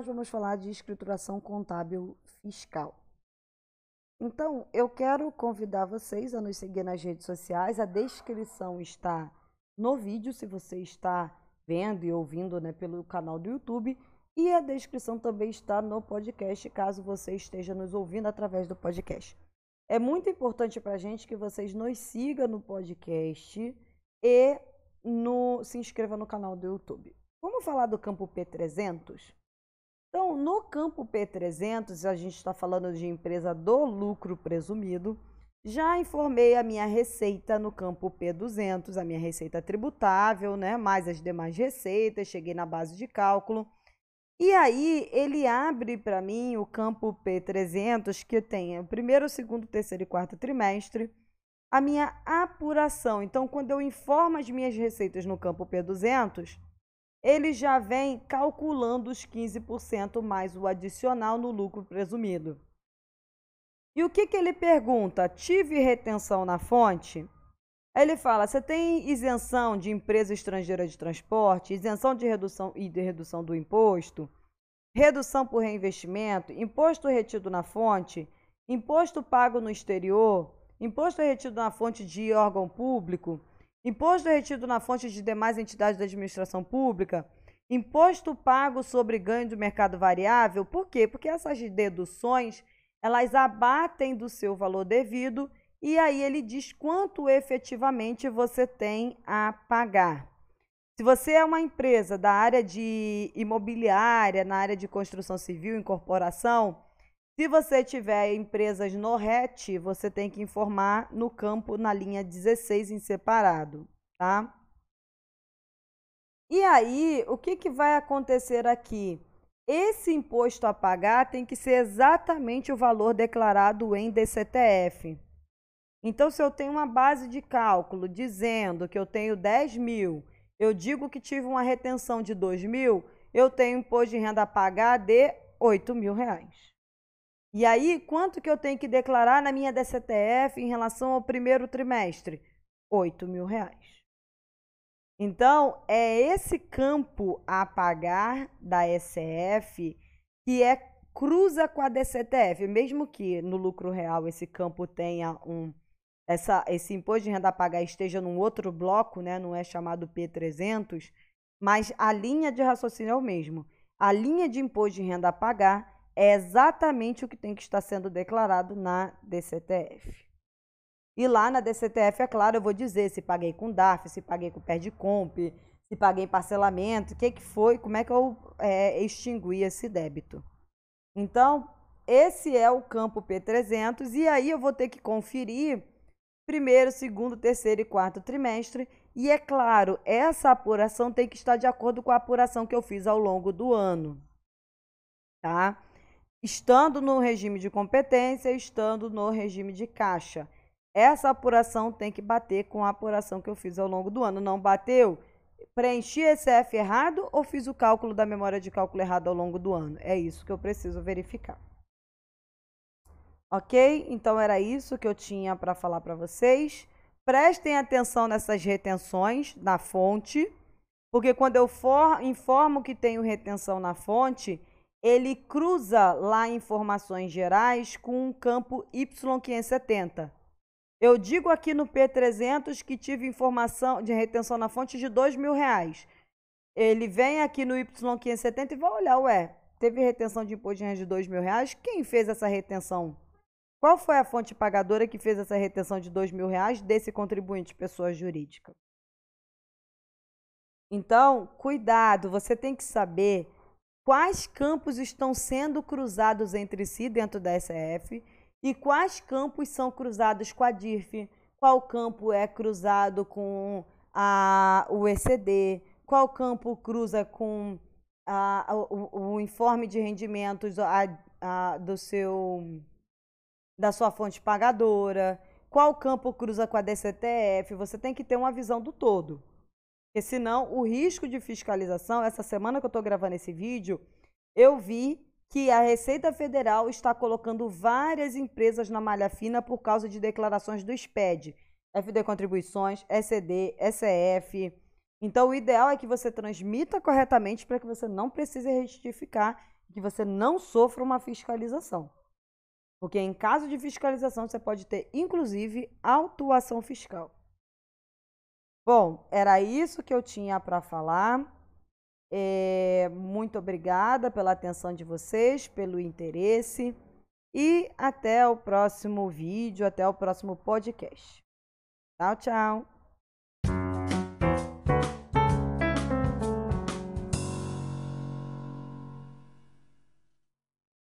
nós vamos falar de escrituração contábil fiscal. Então, eu quero convidar vocês a nos seguir nas redes sociais. A descrição está no vídeo, se você está vendo e ouvindo né, pelo canal do YouTube. E a descrição também está no podcast, caso você esteja nos ouvindo através do podcast. É muito importante para a gente que vocês nos sigam no podcast e no, se inscreva no canal do YouTube. Vamos falar do campo P300? Então, no campo P300, a gente está falando de empresa do lucro presumido. Já informei a minha receita no campo P200, a minha receita tributável, né? Mais as demais receitas, cheguei na base de cálculo. E aí ele abre para mim o campo P300, que tem o primeiro, segundo, terceiro e quarto trimestre, a minha apuração. Então, quando eu informo as minhas receitas no campo P200, ele já vem calculando os 15% mais o adicional no lucro presumido. E o que, que ele pergunta? Tive retenção na fonte? Ele fala: você tem isenção de empresa estrangeira de transporte, isenção de redução e de redução do imposto, redução por reinvestimento, imposto retido na fonte, imposto pago no exterior, imposto retido na fonte de órgão público, imposto retido na fonte de demais entidades da administração pública, imposto pago sobre ganho do mercado variável. Por quê? Porque essas deduções elas abatem do seu valor devido e aí ele diz quanto efetivamente você tem a pagar. Se você é uma empresa da área de imobiliária, na área de construção civil, incorporação, se você tiver empresas no RET, você tem que informar no campo na linha 16 em separado, tá? E aí, o que, que vai acontecer aqui? Esse imposto a pagar tem que ser exatamente o valor declarado em DCTF. Então, se eu tenho uma base de cálculo dizendo que eu tenho 10 mil, eu digo que tive uma retenção de 2 mil, eu tenho imposto de renda a pagar de 8 mil reais. E aí, quanto que eu tenho que declarar na minha DCTF em relação ao primeiro trimestre? 8 mil reais. Então, é esse campo a pagar da SF que é cruza com a DCTF, mesmo que no lucro real esse campo tenha um essa, esse imposto de renda a pagar esteja num outro bloco, né, não é chamado P300, mas a linha de raciocínio é o mesmo. A linha de imposto de renda a pagar é exatamente o que tem que estar sendo declarado na DCTF. E lá na DCTF, é claro, eu vou dizer se paguei com DAF, se paguei com comp, se paguei parcelamento, o que, que foi, como é que eu é, extingui esse débito. Então, esse é o campo P300 e aí eu vou ter que conferir primeiro, segundo, terceiro e quarto trimestre. E é claro, essa apuração tem que estar de acordo com a apuração que eu fiz ao longo do ano. Tá? Estando no regime de competência, estando no regime de caixa. Essa apuração tem que bater com a apuração que eu fiz ao longo do ano. Não bateu? Preenchi esse F errado ou fiz o cálculo da memória de cálculo errado ao longo do ano? É isso que eu preciso verificar. Ok? Então era isso que eu tinha para falar para vocês. Prestem atenção nessas retenções na fonte, porque quando eu for, informo que tenho retenção na fonte, ele cruza lá informações gerais com um campo Y570. Eu digo aqui no P300 que tive informação de retenção na fonte de dois mil reais. Ele vem aqui no Y570 e vai olhar, ué, teve retenção de imposto de dois mil reais? Quem fez essa retenção? Qual foi a fonte pagadora que fez essa retenção de dois mil reais desse contribuinte, pessoa jurídica? Então, cuidado, você tem que saber quais campos estão sendo cruzados entre si dentro da SF e quais campos são cruzados com a DIRF, qual campo é cruzado com a, o ECD, qual campo cruza com a, o, o, informe de rendimentos a, do seu da sua fonte pagadora, qual campo cruza com a DCTF, você tem que ter uma visão do todo. Porque senão o risco de fiscalização, essa semana que eu estou gravando esse vídeo, eu vi que a Receita Federal está colocando várias empresas na malha fina por causa de declarações do SPED, FD Contribuições, SCD, SEF. Então, o ideal é que você transmita corretamente para que você não precise retificar que você não sofra uma fiscalização. Porque em caso de fiscalização, você pode ter, inclusive, autuação fiscal. Bom, era isso que eu tinha para falar. É, muito obrigada pela atenção de vocês, pelo interesse. E até o próximo vídeo, até o próximo podcast. Tchau, tchau.